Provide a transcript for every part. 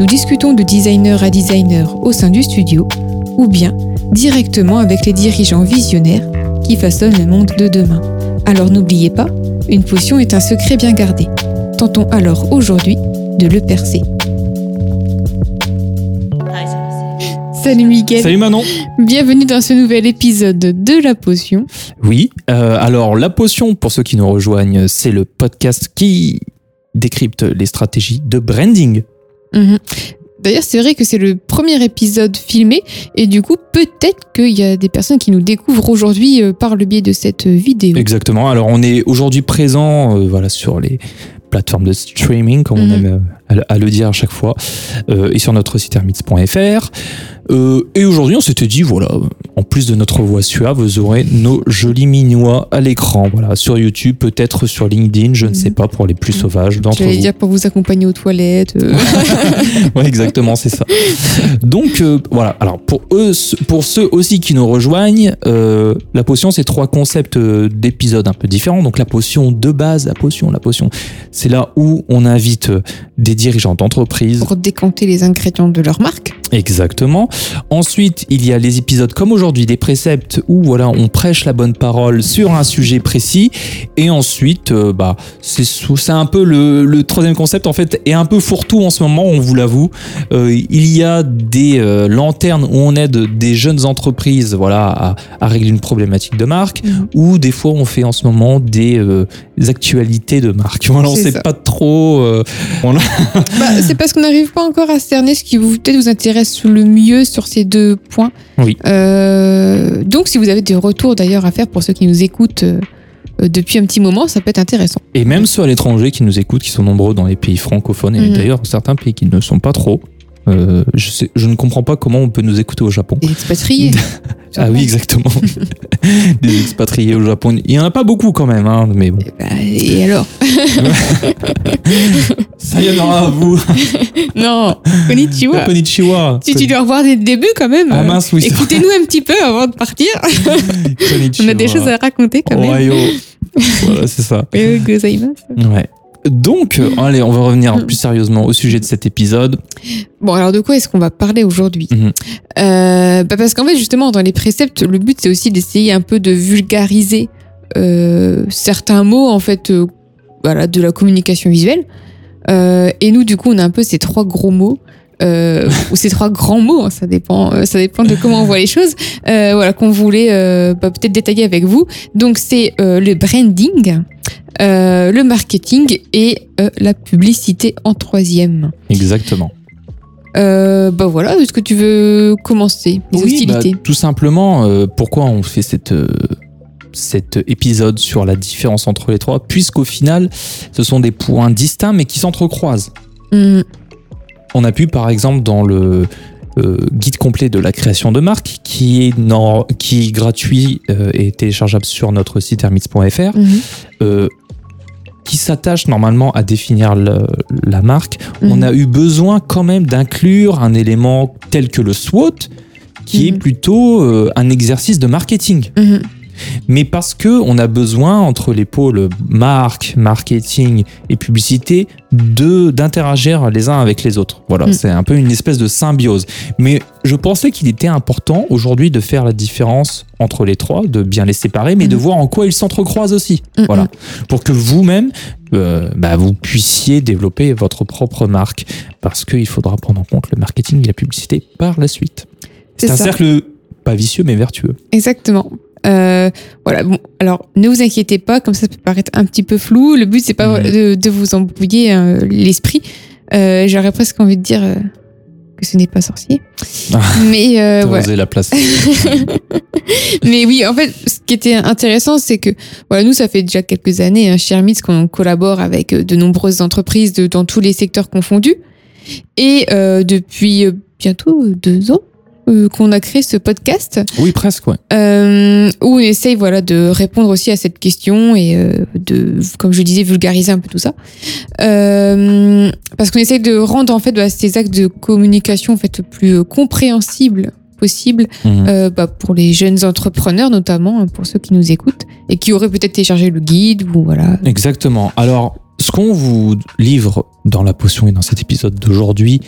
nous discutons de designer à designer au sein du studio ou bien directement avec les dirigeants visionnaires qui façonnent le monde de demain. Alors n'oubliez pas, une potion est un secret bien gardé. Tentons alors aujourd'hui de le percer. Salut Miguel. Salut Manon. Bienvenue dans ce nouvel épisode de La Potion. Oui, euh, alors La Potion, pour ceux qui nous rejoignent, c'est le podcast qui décrypte les stratégies de branding. Mhm. D'ailleurs, c'est vrai que c'est le premier épisode filmé et du coup, peut-être qu'il y a des personnes qui nous découvrent aujourd'hui euh, par le biais de cette vidéo. Exactement. Alors, on est aujourd'hui présent euh, voilà, sur les plateformes de streaming, comme on Mhm. aime euh, à le- dire à chaque fois, euh, et sur notre site hermits.fr. Euh, et aujourd'hui, on s'était dit, voilà, en plus de notre voix suave, vous aurez nos jolis minois à l'écran. Voilà, sur YouTube, peut-être sur LinkedIn, je ne Mhm. sais pas, pour les plus Mhm. sauvages d'entre vous. dire pour vous accompagner aux toilettes. euh. Ouais, exactement, c'est ça. Donc euh, voilà. Alors pour eux, pour ceux aussi qui nous rejoignent, la potion, c'est trois concepts d'épisodes un peu différents. Donc la potion de base, la potion, la potion, c'est là où on invite des dirigeants d'entreprise. pour décanter les ingrédients de leur marque. Exactement. Ensuite, il y a les épisodes comme aujourd'hui, des préceptes où voilà, on prêche la bonne parole sur un sujet précis. Et ensuite, euh, bah, c'est sous- c'est un peu le, le troisième concept en fait est un peu fourre-tout en ce moment, on vous l'avoue. Euh, il y a des euh, lanternes où on aide des jeunes entreprises, voilà, à, à régler une problématique de marque. Ou des fois, on fait en ce moment des, euh, des actualités de marque. Voilà, on C'est sait ça. pas trop. euh, a- Bah, c'est parce qu'on n'arrive pas encore à cerner ce qui vous peut-être vous intéresse le mieux sur ces deux points. Oui. Euh, donc, si vous avez des retours d'ailleurs à faire pour ceux qui nous écoutent euh, depuis un petit moment, ça peut être intéressant. Et même ceux à l'étranger qui nous écoutent, qui sont nombreux dans les pays francophones, et Mhm. d'ailleurs certains pays qui ne sont pas trop. Euh, je, sais, je ne comprends pas comment on peut nous écouter au Japon. Des expatriés. Ah oui, exactement. Des expatriés au Japon. Il n'y en a pas beaucoup quand même, hein, mais bon. Et, bah, et alors? Ça y en aura à vous. Non, konnichiwa. Konnichiwa. Si tu dois revoir dès le début quand même, Ah euh, mince, oui. écoutez-nous un petit peu avant de partir. On a des choses à raconter quand même. Ohio. voilà, c'est ça. Ouais. Donc, euh, allez, on va revenir plus sérieusement au sujet de cet épisode. Bon, alors de quoi est-ce qu'on va parler aujourd'hui Mhm. Euh, bah Parce qu'en fait, justement, dans les préceptes, le but, c'est aussi d'essayer un peu de vulgariser euh, certains mots, en fait, euh, voilà, de la communication visuelle. Et nous, du coup, on a un peu ces trois gros mots. Ou ces trois grands mots, hein, ça dépend, ça dépend de comment on voit les choses. Voilà qu'on voulait bah, peut-être détailler avec vous. Donc c'est le branding, euh, le marketing et euh, la publicité en troisième. Exactement. Euh, bah voilà, est-ce que tu veux commencer les Oui, hostilités? bah, tout simplement, euh, pourquoi on fait cette, euh, cet épisode sur la différence entre les trois? Puisqu'au final, ce sont des points distincts mais qui s'entrecroisent. Hmm, On a pu, par exemple, dans le guide complet de la création de marque, qui est, nor- qui est gratuit et téléchargeable sur notre site hermits.fr, qui s'attache normalement à définir le- la marque, on mhm. a eu besoin quand même d'inclure un élément tel que le SWOT, qui est Mhm. plutôt euh, un exercice de marketing. Mhm. Mais parce que on a besoin entre les pôles marque, marketing et publicité de d'interagir les uns avec les autres. Voilà, Mhm. c'est un peu une espèce de symbiose. Mais je pensais qu'il était important aujourd'hui de faire la différence entre les trois, de bien les séparer, mais de Mhm. voir en quoi ils s'entrecroisent aussi. Voilà, pour que vous-même euh, bah, vous puissiez développer votre propre marque, parce qu'il faudra prendre en compte le marketing et la publicité par la suite. C'est C'est un ça. cercle pas vicieux mais vertueux. Exactement. Euh, voilà. Bon, alors ne vous inquiétez pas, comme ça peut paraître un petit peu flou. Le but c'est pas Mhm. de, de vous embrouiller euh, l'esprit. Euh, J'aurais presque envie de dire euh, que ce n'est pas sorcier. Ah. Mais euh, voilà. osé la place. Mais oui, en fait, ce qui était intéressant, c'est que voilà, nous, ça fait déjà quelques années hein, chez Hermits qu'on collabore avec euh, de nombreuses entreprises de, dans tous les secteurs confondus. Et euh, depuis euh, bientôt deux ans euh, qu'on a créé ce podcast Oui, presque, ouais. euh, où on essaye voilà de répondre aussi à cette question et euh, de comme je disais vulgariser un peu tout ça parce qu'on essaye de rendre en fait bah, ces actes de communication en fait plus compréhensibles possible Mhm. bah, pour les jeunes entrepreneurs notamment pour ceux qui nous écoutent et qui auraient peut-être téléchargé le guide ou voilà Exactement. Alors, ce qu'on vous livre dans la potion et dans cet épisode d'aujourd'hui,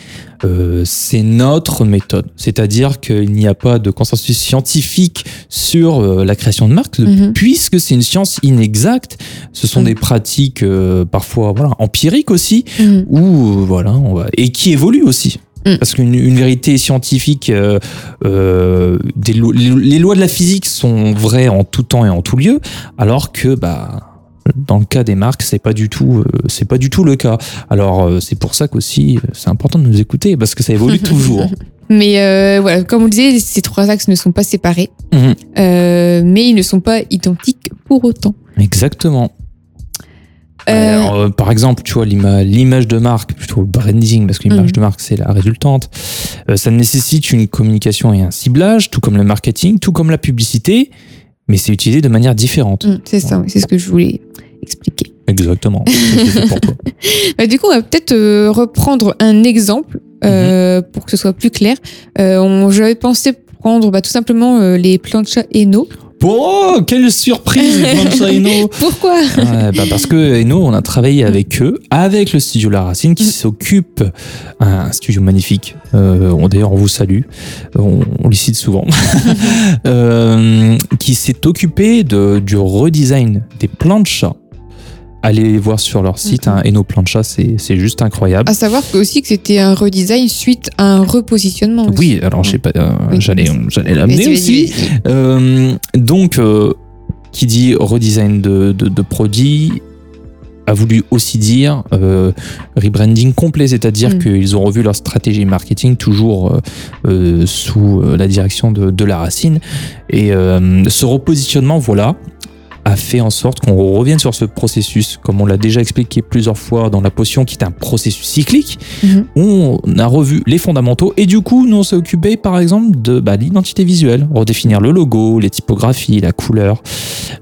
euh, c'est notre méthode. C'est-à-dire qu'il n'y a pas de consensus scientifique sur euh, la création de marque, Mhm. puisque c'est une science inexacte. Ce sont Mhm. des pratiques euh, parfois voilà, empiriques aussi, Mhm. ou euh, voilà, on va, et qui évoluent aussi. Mm. Parce qu'une une vérité scientifique, euh, euh, des lo- les, les lois de la physique sont vraies en tout temps et en tout lieu, alors que bah dans le cas des marques, c'est pas du tout, euh, c'est pas du tout le cas. Alors euh, c'est pour ça qu'aussi euh, c'est important de nous écouter parce que ça évolue toujours. mais euh, voilà comme on le disait ces trois axes ne sont pas séparés Mhm. euh, mais ils ne sont pas identiques pour autant Exactement. Euh, Alors, par exemple, tu vois, l'ima- l'image de marque, plutôt le branding, parce que l'image Mhm. de marque, c'est la résultante, ça nécessite une communication et un ciblage, tout comme le marketing, tout comme la publicité, mais c'est utilisé de manière différente. Mm, c'est ça c'est ce que je voulais expliquer Exactement. Bah, du coup, on va peut-être euh, reprendre un exemple euh, Mhm. pour que ce soit plus clair. Euh, J'avais pensé prendre bah, tout simplement les planchas Eno. Oh, quelle surprise, Eno Pourquoi Ouais, bah parce que Eno, on a travaillé avec eux, avec le studio La Racine, qui Mm. s'occupe, un studio magnifique. Euh, on- D'ailleurs, on vous salue, on, on les cite souvent, Euh, qui s'est occupé de, du redesign des planchas. Allez voir sur leur site, Mhm. hein, Eno Plancha, c'est c'est juste incroyable. À savoir aussi que c'était un redesign suite à un repositionnement. aussi. Oui, alors je sais pas, euh, Oui. j'allais j'allais l'amener aussi. Euh, donc, euh, qui dit redesign de, de, de produits a voulu aussi dire euh, rebranding complet, c'est-à-dire Mm. qu'ils ont revu leur stratégie marketing toujours euh, sous la direction de, de la racine. Et euh, ce repositionnement, voilà, a fait en sorte qu'on revienne sur ce processus, comme on l'a déjà expliqué plusieurs fois dans la potion, qui est un processus cyclique, Mhm. où on a revu les fondamentaux et du coup, nous on s'est occupé par exemple de bah, l'identité visuelle, redéfinir le logo, les typographies, la couleur.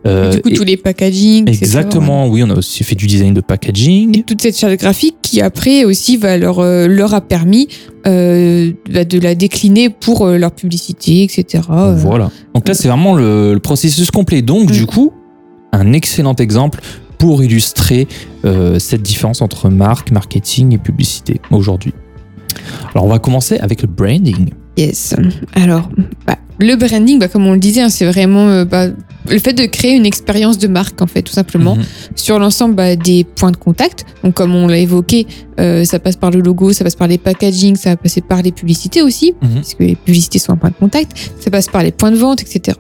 Euh, du coup, et- tous les packaging. etc., exactement, oui, on a aussi fait du design de packaging. Et toute cette charte graphique qui après aussi va leur, euh, leur a permis euh, bah, de la décliner pour euh, leur publicité, etc. Euh, Voilà. Donc là, c'est vraiment le, le processus complet. Donc, Mm. du coup, un excellent exemple pour illustrer euh, cette différence entre marque, marketing et publicité aujourd'hui. Alors, on va commencer avec le branding. Yes. Alors, bah, le branding, bah, comme on le disait, hein, c'est vraiment euh, bah, le fait de créer une expérience de marque, en fait, tout simplement, Mhm. sur l'ensemble des points de contact. Donc, comme on l'a évoqué, euh, ça passe par le logo, ça passe par les packaging, ça va passer par les publicités aussi, Mhm. puisque les publicités sont un point de contact, ça passe par les points de vente, etc.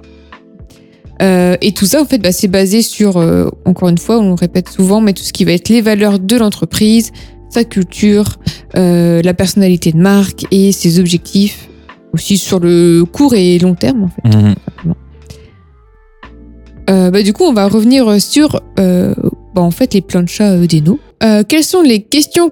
Euh, et tout ça, en fait, bah, c'est basé sur, euh, encore une fois, on le répète souvent, mais tout ce qui va être les valeurs de l'entreprise, sa culture, euh, la personnalité de marque et ses objectifs, aussi sur le court et long terme, en fait. Mhm. Bah, du coup, on va revenir sur bah, en fait, les planchas d'Eno. Quelles sont les questions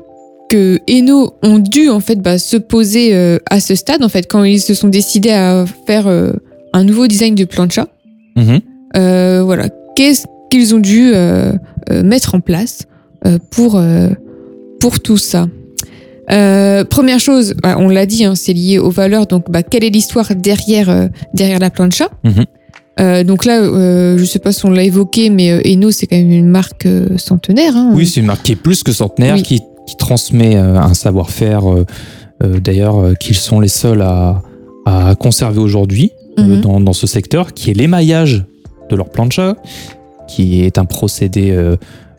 que Eno ont dû en fait bah, se poser euh, à ce stade en fait quand ils se sont décidés à faire euh, un nouveau design de plancha Mhm. Euh, Voilà, qu'est-ce qu'ils ont dû euh, euh, mettre en place euh, pour euh, pour tout ça? Euh, première chose, bah, on l'a dit, hein, c'est lié aux valeurs. Donc, bah, quelle est l'histoire derrière euh, derrière la plancha? Mhm. Euh, donc là, euh, je sais pas si on l'a évoqué, mais euh, Eno, c'est quand même une marque centenaire. hein. Oui, c'est une marque qui est plus que centenaire, Oui. qui, qui transmet un savoir-faire, d'ailleurs, qu'ils sont les seuls à, à conserver aujourd'hui euh, Mhm. dans, dans ce secteur, qui est l'émaillage de leur plancha, qui est un procédé euh,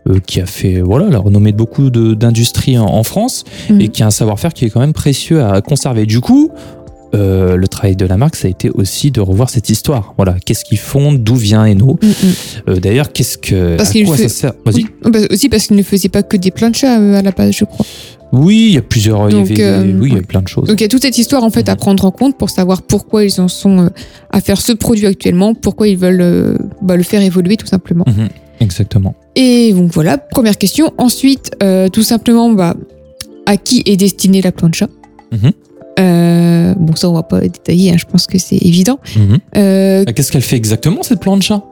euh, qui a fait voilà, la renommée de beaucoup d'industries en, en France Mhm. et qui a un savoir-faire qui est quand même précieux à conserver. Du coup, euh, le travail de la marque, ça a été aussi de revoir cette histoire. Voilà, qu'est-ce qu'ils font, d'où vient Eno. Mm, mm. Euh, D'ailleurs, qu'est-ce que. Parce à qu'il quoi fait- ça sert Vas-y. Oui. Bah, aussi parce qu'ils ne faisaient pas que des planchas à la base, je crois. Oui, il y a plusieurs. il y Donc, avait- euh, oui, il y a plein de choses. Donc il y a toute cette histoire en fait à prendre en compte pour savoir pourquoi ils en sont euh, à faire ce produit actuellement, pourquoi ils veulent euh, bah, le faire évoluer tout simplement. Mhm, Exactement. Et donc voilà, première question. Ensuite, euh, tout simplement, bah, à qui est destinée la plancha? Mhm. Euh, bon, ça, on va pas détailler, hein, je pense que c'est évident. Mhm. Euh, Bah, Qu'est-ce qu'elle fait exactement cette plancha?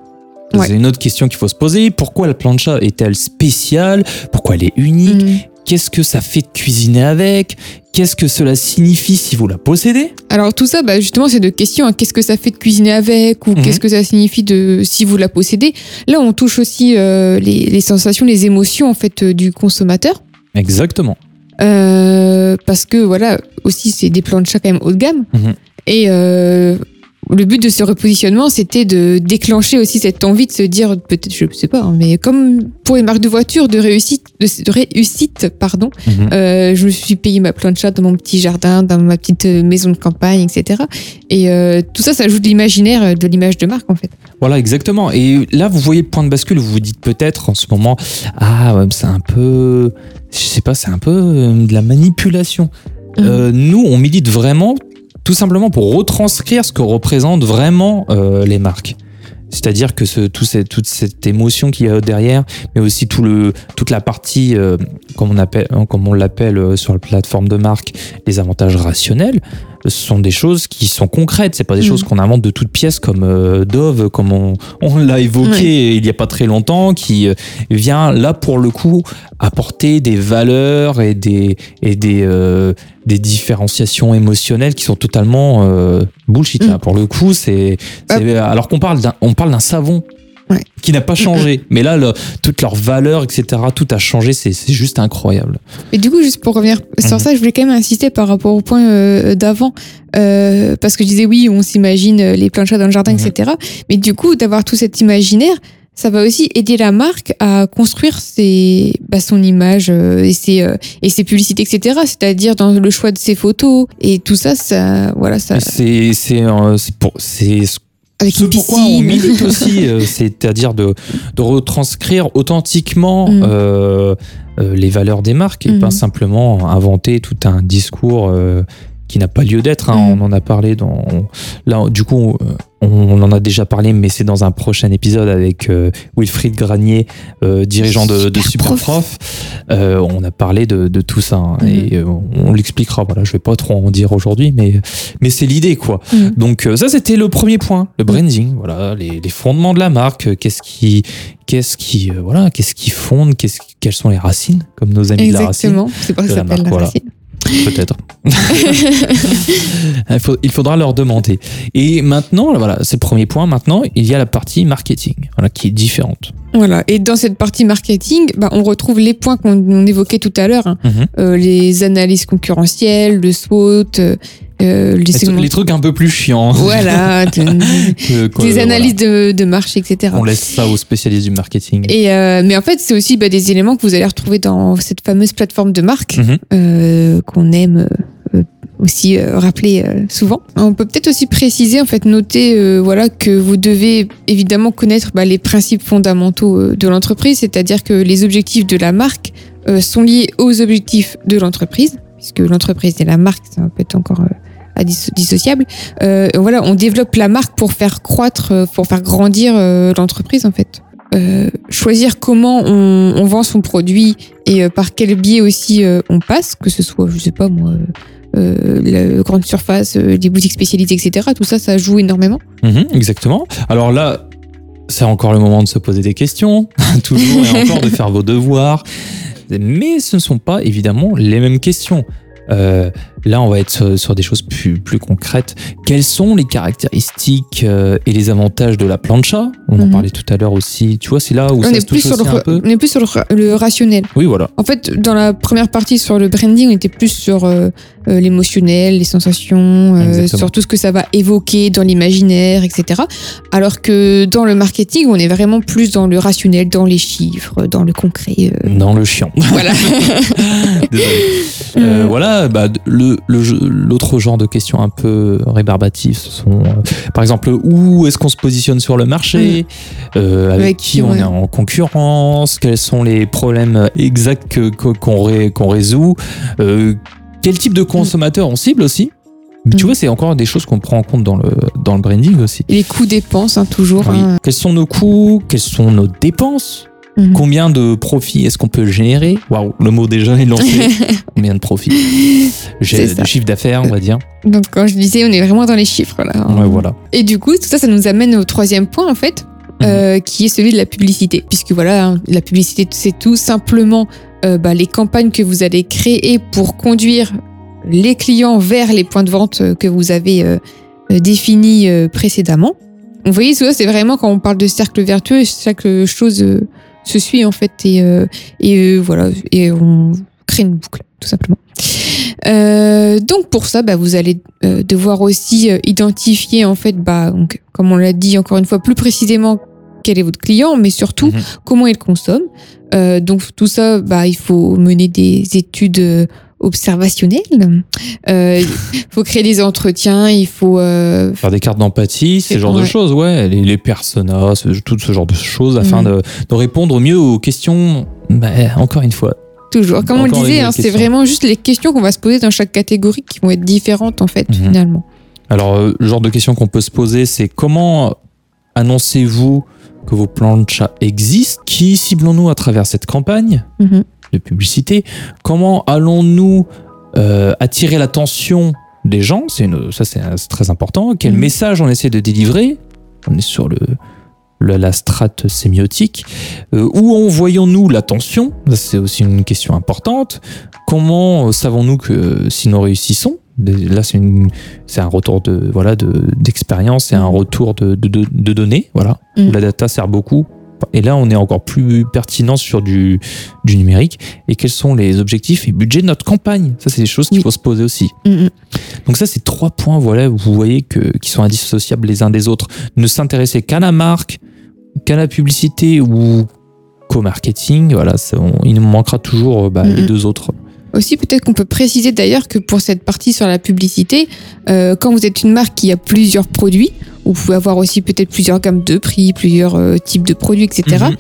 Ouais. C'est une autre question qu'il faut se poser. Pourquoi la plancha est-elle spéciale? Pourquoi elle est unique? Qu'est-ce que ça fait de cuisiner avec? Qu'est-ce que cela signifie si vous la possédez? Alors tout ça, bah, justement, c'est de questions. hein. Qu'est-ce que ça fait de cuisiner avec? Ou Mhm. qu'est-ce que ça signifie de si vous la possédez? Là, on touche aussi euh, les, les sensations, les émotions en fait euh, du consommateur. Exactement. Euh, parce que voilà, aussi c'est des planchas quand même haut de gamme. Mhm. Et euh, le but de ce repositionnement, c'était de déclencher aussi cette envie de se dire, peut-être, je sais pas, hein, mais comme pour les marques de voitures de réussite, de, de réussite, pardon, Mhm. euh, je me suis payé ma plancha dans mon petit jardin, dans ma petite euh, maison de campagne, etc. Et euh, tout ça, ça ajoute de l'imaginaire, de l'image de marque en fait. Voilà, exactement. Et là, vous voyez le point de bascule. Vous vous dites peut-être en ce moment, ah, c'est un peu, je sais pas, c'est un peu de la manipulation. Euh, nous, on milite vraiment, tout simplement pour retranscrire ce que représentent vraiment euh, les marques. C'est-à-dire que ce, tout cette- toute cette émotion qu'il y a derrière, mais aussi tout le, toute la partie, euh, comme on hein, l'appelle euh, sur la plateforme de marque, les avantages rationnels, ce sont des choses qui sont concrètes. C'est pas des Mhm. choses qu'on invente de toutes pièces comme euh, Dove, comme on, on l'a évoqué il y a pas très longtemps, qui euh, vient là pour le coup apporter des valeurs et des et des euh, des différenciations émotionnelles qui sont totalement euh, bullshit là Mm. pour le coup c'est c'est- alors qu'on parle d'un on parle d'un savon Ouais. qui n'a pas changé mais là le- toutes leurs valeurs etc tout a changé c'est juste incroyable Et du coup, juste pour revenir sur Mhm. ça, je voulais quand même insister par rapport au point euh, d'avant, euh, parce que je disais oui, on s'imagine euh, les planchas dans le jardin, Mhm. etc. Mais du coup, d'avoir tout cet imaginaire, ça va aussi aider la marque à construire ses, bah, son image euh, et ses euh, et ses publicités, etc. C'est-à-dire dans le choix de ses photos et tout ça, ça, voilà, ça. C'est c'est euh, c'est ce Avec ce pourquoi on milite aussi, euh, c'est-à-dire de, de retranscrire authentiquement Mm. euh, euh, les valeurs des marques et Mm. pas simplement inventer tout un discours qui n'a pas lieu d'être. hein. Mm. On en a parlé dans. Là, du coup, euh, on en a déjà parlé, mais c'est dans un prochain épisode avec euh, Wilfried Granier, euh, dirigeant de, de Super Super Prof. Euh, on a parlé de, de tout ça hein, Mm. et euh, on l'expliquera. Voilà, je vais pas trop en dire aujourd'hui, mais mais c'est l'idée quoi. Mm. Donc euh, ça c'était le premier point, le branding, voilà, les, les fondements de la marque, euh, qu'est-ce qui qu'est-ce qui euh, voilà, qu'est-ce qui fonde, qu'est-ce quelles sont les racines comme nos amis de la racine Exactement, c'est pour ça que ça s'appelle la marque, voilà. racine. Peut-être. il, faudra leur demander. Et maintenant, voilà, c'est le premier point. Maintenant, il y a la partie marketing, qui est différente. Voilà. Et dans cette partie marketing, bah, on retrouve les points qu'on on évoquait tout à l'heure, hein. Mhm. Euh, les analyses concurrentielles, le SWOT, euh, euh, les segments- les trucs un peu plus chiants. Voilà, de- des voilà. analyses de, de marché, etc. On laisse ça aux spécialistes du marketing. Et euh, mais en fait, c'est aussi bah, des éléments que vous allez retrouver dans cette fameuse plateforme de marque Mhm. euh, qu'on aime euh, aussi euh, rappeler euh, souvent. On peut peut-être aussi préciser, en fait, noter, euh, voilà, que vous devez évidemment connaître bah, les principes fondamentaux euh, de l'entreprise, c'est-à-dire que les objectifs de la marque euh, sont liés aux objectifs de l'entreprise, puisque l'entreprise et la marque, ça peut être encore euh, dissociable. Voilà, on développe la marque pour faire croître, pour faire grandir l'entreprise, en fait. Euh, choisir comment on, on vend son produit et euh, par quel biais aussi euh, on passe, que ce soit, je sais pas moi, la grande surface, euh, les boutiques spécialisées, etc. Tout ça, ça joue énormément. Mhm, exactement. Alors là, c'est encore le moment de se poser des questions, toujours et encore de faire vos devoirs. Mais ce ne sont pas évidemment les mêmes questions. Euh, là, on va être sur, sur des choses plus, plus concrètes. Quelles sont les caractéristiques euh, et les avantages de la plancha? On en Mhm. parlait tout à l'heure aussi. Tu vois, c'est là où On ça est, se plus touche sur le, un peu. on est plus sur le, ra- le rationnel. Oui, voilà. En fait, dans la première partie sur le branding, on était plus sur euh, euh, l'émotionnel, les sensations, euh, sur tout ce que ça va évoquer dans l'imaginaire, etc. Alors que dans le marketing, on est vraiment plus dans le rationnel, dans les chiffres, dans le concret. Dans le chiant. voilà. Désolé. Euh, voilà, bah, le, le l'autre genre de questions un peu rébarbatives, ce sont, euh, par exemple, où est-ce qu'on se positionne sur le marché, Euh, avec, Avec qui on ouais. est en concurrence, quels sont les problèmes exacts qu'on ré- qu'on résout, euh, quel type de consommateur on cible aussi. Tu Mm. vois, c'est encore des choses qu'on prend en compte dans le, dans le branding aussi. Les coûts dépenses, hein, toujours. Oui. hein. Quels sont nos coûts Quelles sont nos dépenses Mhm. Combien de profits est-ce qu'on peut générer Waouh, le mot déjà est lancé. Combien de profits J'ai de chiffre d'affaires, on va dire. Donc, quand je disais, on est vraiment dans les chiffres là. hein. Ouais, voilà. Et du coup, tout ça, ça nous amène au troisième point, en fait, euh, qui est celui de la publicité. Puisque voilà, hein, la publicité, c'est tout simplement euh, bah, les campagnes que vous allez créer pour conduire les clients vers les points de vente euh, que vous avez euh, définis précédemment. Vous voyez, c'est vraiment quand on parle de cercle vertueux, chaque chose se suit, en fait, et, euh, et euh, voilà, et on crée une boucle, tout simplement. Euh, donc pour ça, bah, vous allez euh, devoir aussi euh, identifier en fait, bah, donc, comme on l'a dit encore une fois plus précisément, quel est votre client, mais surtout Mhm. comment il consomme. Donc tout ça, bah, il faut mener des études observationnelles. Euh, Il faut créer des entretiens, il faut euh, Faire des cartes d'empathie, ce genre de choses, ouais. Les, les personas, ce- tout ce genre de choses afin Mhm. de, de répondre au mieux aux questions. Bah, encore une fois. toujours. Comme on le disait, hein, c'est vraiment juste les questions qu'on va se poser dans chaque catégorie qui vont être différentes en fait Mhm. finalement. Alors, euh, le genre de question qu'on peut se poser, c'est comment annoncez-vous que vos plans de chat existent? Qui ciblons-nous à travers cette campagne? Mhm. De publicité Comment allons-nous euh, attirer l'attention des gens? Une- ça, c'est très important. Quel Mhm. message on essaie de délivrer? On est sur le, le- la strate sémiotique. Euh, où envoyons-nous l'attention? C'est aussi une question importante. Comment euh, savons-nous que si nous réussissons? Là, c'est un retour de voilà de d'expérience et un Mhm. retour de, de, de- de données. Voilà, Mhm. où la data sert beaucoup. Et là, on est encore plus pertinent sur du, du numérique. Et quels sont les objectifs et budgets de notre campagne? Ça, c'est des choses qu'il Oui. faut se poser aussi. Mhm. Donc ça, c'est trois points, voilà, vous voyez que qui sont indissociables les uns des autres. Ne s'intéresser qu'à la marque, qu'à la publicité ou qu'au marketing. Voilà, ça, on- il nous manquera toujours bah, les Mhm. deux autres. Aussi, peut-être qu'on peut préciser d'ailleurs que pour cette partie sur la publicité, euh, quand vous êtes une marque qui a plusieurs produits, vous pouvez avoir aussi peut-être plusieurs gammes de prix, plusieurs euh, types de produits, etc. Mhm.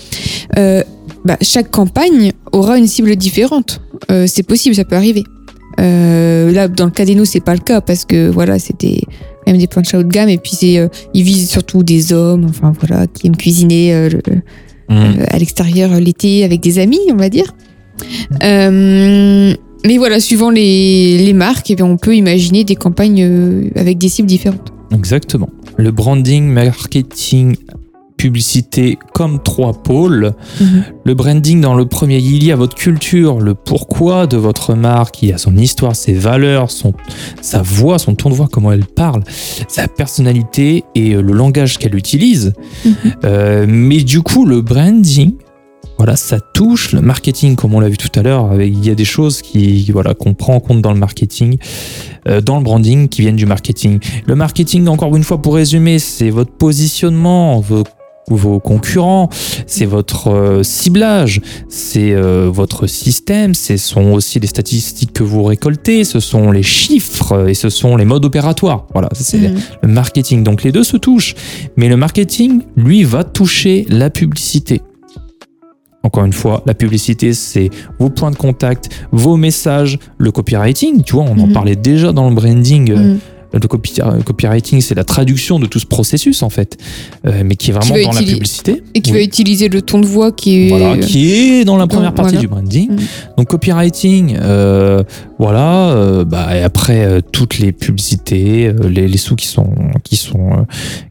Euh, bah, chaque campagne aura une cible différente. Euh, c'est possible, ça peut arriver. Euh, là, dans le cas des nous, c'est pas le cas parce que voilà, c'était quand même des plans de chat haut de gamme et puis c'est, euh, ils visent surtout des hommes, enfin voilà, qui aiment cuisiner euh, le- Mhm. à l'extérieur l'été avec des amis, on va dire. Mais voilà, suivant les, les marques, eh bien, on peut imaginer des campagnes avec des cibles différentes. Exactement. Le branding, marketing, publicité comme trois pôles. Mhm. Le branding, dans le premier, il y a votre culture, le pourquoi de votre marque, il y a son histoire, ses valeurs, son, sa voix, son ton de voix, comment elle parle, sa personnalité et le langage qu'elle utilise. Mhm. Euh, mais du coup, le branding, voilà, ça touche le marketing, comme on l'a vu tout à l'heure. Il y a des choses qui, voilà, qu'on prend en compte dans le marketing, euh, dans le branding, qui viennent du marketing. Le marketing, encore une fois, pour résumer, c'est votre positionnement, vos vos concurrents, c'est votre euh, ciblage, c'est euh, votre système, ce sont aussi les statistiques que vous récoltez, ce sont les chiffres euh, et ce sont les modes opératoires. Voilà, c'est Mhm. le marketing. Donc les deux se touchent. Mais le marketing, lui, va toucher la publicité. Encore une fois, la publicité, c'est vos points de contact, vos messages, le copywriting. Tu vois, on en Mhm. parlait déjà dans le branding. euh, Mhm. Le copy- euh, copywriting, c'est la traduction de tout ce processus, en fait, euh, mais qui est vraiment dans la publicité. Et qui Oui. va utiliser le ton de voix qui est. Voilà, qui est dans la première dans- partie voilà. du branding. Mhm. Donc copywriting, euh, voilà. euh, bah, et après toutes les publicités, les, les sous qui sont qui sont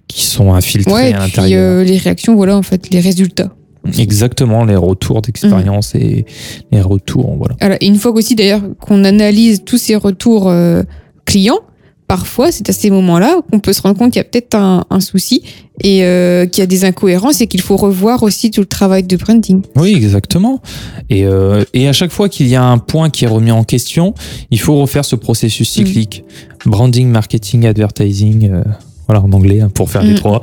qui sont infiltrés Ouais, et à l'intérieur. les réactions, voilà, en fait, les résultats. Exactement, les retours d'expérience et les retours, voilà. Alors, une fois aussi, d'ailleurs, qu'on analyse tous ces retours euh, clients, parfois, c'est à ces moments-là qu'on peut se rendre compte qu'il y a peut-être un, un souci et euh, qu'il y a des incohérences et qu'il faut revoir aussi tout le travail de branding. Oui, exactement. Et, euh, et à chaque fois qu'il y a un point qui est remis en question, il faut refaire ce processus cyclique. Branding, marketing, advertising. Voilà, en anglais, hein, pour faire les Mm. trois.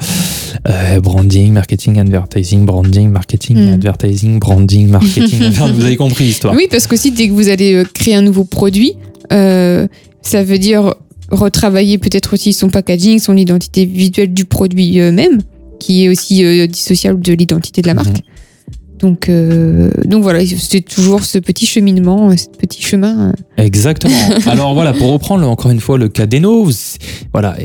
Euh, branding, marketing, advertising, branding, marketing, Mm. advertising, branding, marketing. Vous avez compris l'histoire. Oui, parce qu'aussi, dès que vous allez euh, créer un nouveau produit, euh, ça veut dire retravailler peut-être aussi son packaging, son identité visuelle du produit même, qui est aussi dissociable de l'identité de la marque. Donc, euh, donc voilà, c'est toujours ce petit cheminement, ce petit chemin. euh. Exactement. Alors voilà, pour reprendre encore une fois le cas d'Eno, voilà,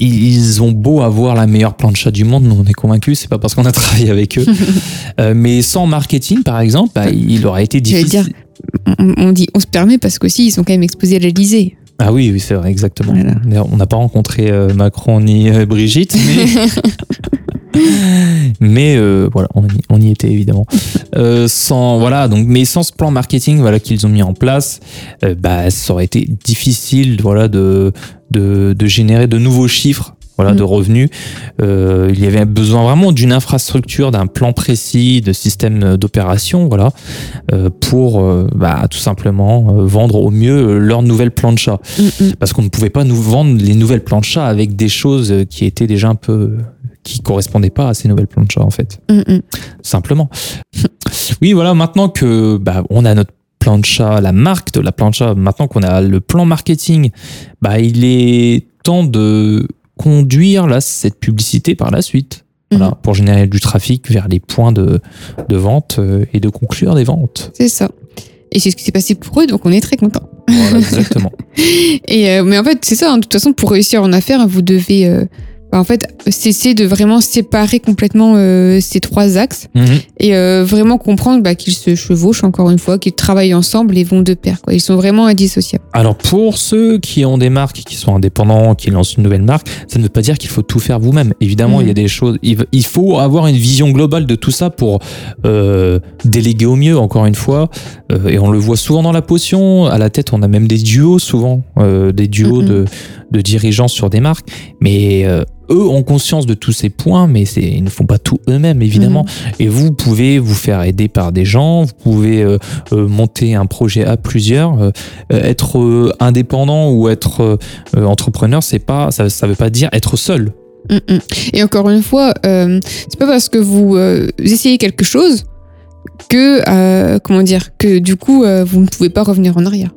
ils ont beau avoir la meilleure plancha du monde, nous on est convaincus, c'est pas parce qu'on a travaillé avec eux, Euh, mais sans marketing par exemple, bah, il aurait été difficile. dire, on, dit, on se permet parce qu'aussi ils sont quand même exposés à l'Elysée. Ah oui, oui, c'est vrai, exactement. Voilà. On n'a pas rencontré euh, Macron ni euh, Brigitte, mais, mais euh, voilà, on y, on y était évidemment. Euh, sans voilà, donc mais sans ce plan marketing, voilà qu'ils ont mis en place, euh, bah ça aurait été difficile, voilà, de de, de générer de nouveaux chiffres. Voilà, Mm. de revenus. Euh, il y avait besoin vraiment d'une infrastructure, d'un plan précis, de système d'opération, voilà, euh, pour bah, tout simplement vendre au mieux euh, leur nouvelle plancha Mm, mm. parce qu'on ne pouvait pas nous vendre les nouvelles planchas avec des choses qui étaient déjà un peu qui correspondaient pas à ces nouvelles planchas en fait Mm, mm. simplement oui voilà maintenant que bah, on a notre plancha la marque de la plancha maintenant qu'on a le plan marketing bah il est temps de conduire là cette publicité par la suite voilà, Mhm. pour générer du trafic vers les points de, de vente euh, et de conclure des ventes. C'est ça. Et c'est ce qui s'est passé pour eux, donc on est très contents. Voilà, exactement. Et euh, mais en fait, c'est ça. hein, de toute façon, pour réussir en affaires, vous devez euh, en fait cesser de vraiment séparer complètement euh, ces trois axes Mhm. et euh, vraiment comprendre bah, qu'ils se chevauchent encore une fois, qu'ils travaillent ensemble et vont de pair. Quoi. Ils sont vraiment indissociables. Alors pour ceux qui ont des marques, qui sont indépendants, qui lancent une nouvelle marque, ça ne veut pas dire qu'il faut tout faire vous-même. Évidemment, Mhm. il y a des choses. Il faut avoir une vision globale de tout ça pour euh, déléguer au mieux. Encore une fois, Euh, et on le voit souvent dans la potion. À la tête, on a même des duos souvent, euh, des duos Mhm. de, de dirigeants sur des marques. Mais euh, eux ont conscience de tous ces points, mais ils ne font pas tout eux-mêmes évidemment. Et vous pouvez vous faire aider par des gens, vous pouvez euh, euh, monter un projet à plusieurs. euh, euh, être euh, indépendant ou être entrepreneur, c'est pas, ça, ça veut pas dire être seul. Mm, mm. Et encore une fois, euh, c'est pas parce que vous euh, essayez quelque chose que euh, comment dire que du coup euh, vous ne pouvez pas revenir en arrière.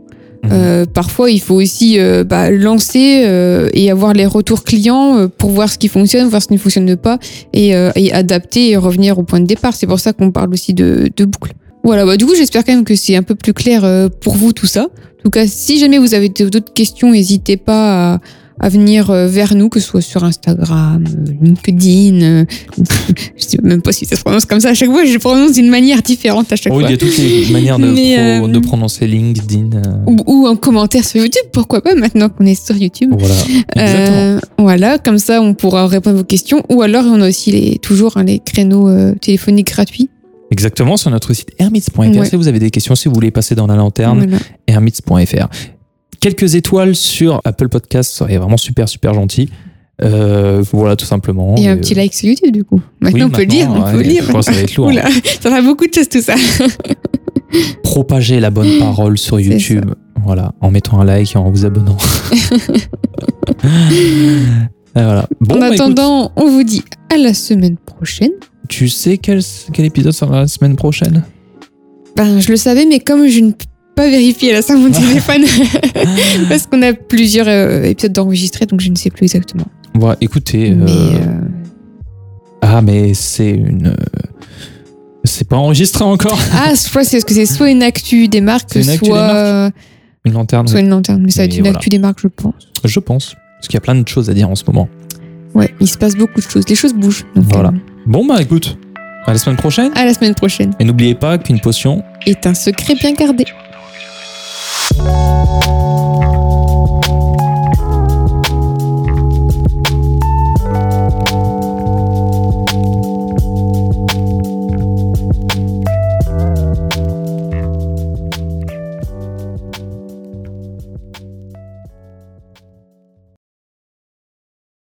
Mhm. Euh, parfois, il faut aussi euh, bah, lancer euh, et avoir les retours clients euh, pour voir ce qui fonctionne, voir ce qui ne fonctionne pas et, et adapter et revenir au point de départ. C'est pour ça qu'on parle aussi de, de boucle. Voilà, bah, du coup, j'espère quand même que c'est un peu plus clair pour vous tout ça. En tout cas, si jamais vous avez d'autres questions, n'hésitez pas à, à venir euh, vers nous, que ce soit sur Instagram, euh, LinkedIn. euh, je sais même pas si ça se prononce comme ça à chaque fois. Je le prononce d'une manière différente à chaque Oui, fois. il y a toutes les manières de, Mais, pro- de prononcer LinkedIn. Ou, ou en commentaire sur YouTube, pourquoi pas maintenant qu'on est sur YouTube. voilà. Euh, voilà, comme ça on pourra répondre à vos questions. Ou alors on a aussi les, toujours hein, les créneaux euh, téléphoniques gratuits. Exactement, sur notre site hermits.fr. Ouais. Si vous avez des questions, si vous voulez passer dans la lanterne, Voilà. hermits.fr. Quelques étoiles sur Apple Podcast serait vraiment super, super gentil. Euh, voilà, tout simplement. Et un Et, petit euh, like sur YouTube du coup. Maintenant oui, on peut lire, maintenant, on peut lire. Que ça va être lourd. Oula, ça fera beaucoup de choses tout ça. Propager la bonne parole sur YouTube. Voilà, en mettant un like et en vous abonnant. Voilà. Bon, en bah, écoute, attendant, on vous dit à la semaine prochaine. tu sais quel, quel épisode sera la semaine prochaine? Ben, je le savais, mais comme je ne pas vérifier là sur mon téléphone, parce qu'on a plusieurs euh, épisodes d'enregistrés, donc je ne sais plus exactement. Voilà, écoutez. Mais euh, euh, Ah, mais c'est une. C'est pas enregistré encore ah, que c'est que c'est soit une actu des marques, C'est une actu des soit Une lanterne soit une lanterne. Mais ça va être une voilà. actu des marques, je pense. Je pense. Parce qu'il y a plein de choses à dire en ce moment. Ouais, il se passe beaucoup de choses. Les choses bougent. Donc, Voilà. euh, Bon, bah écoute, à la semaine prochaine. à la semaine prochaine. Et n'oubliez pas qu'une potion, Est un secret bien gardé. Música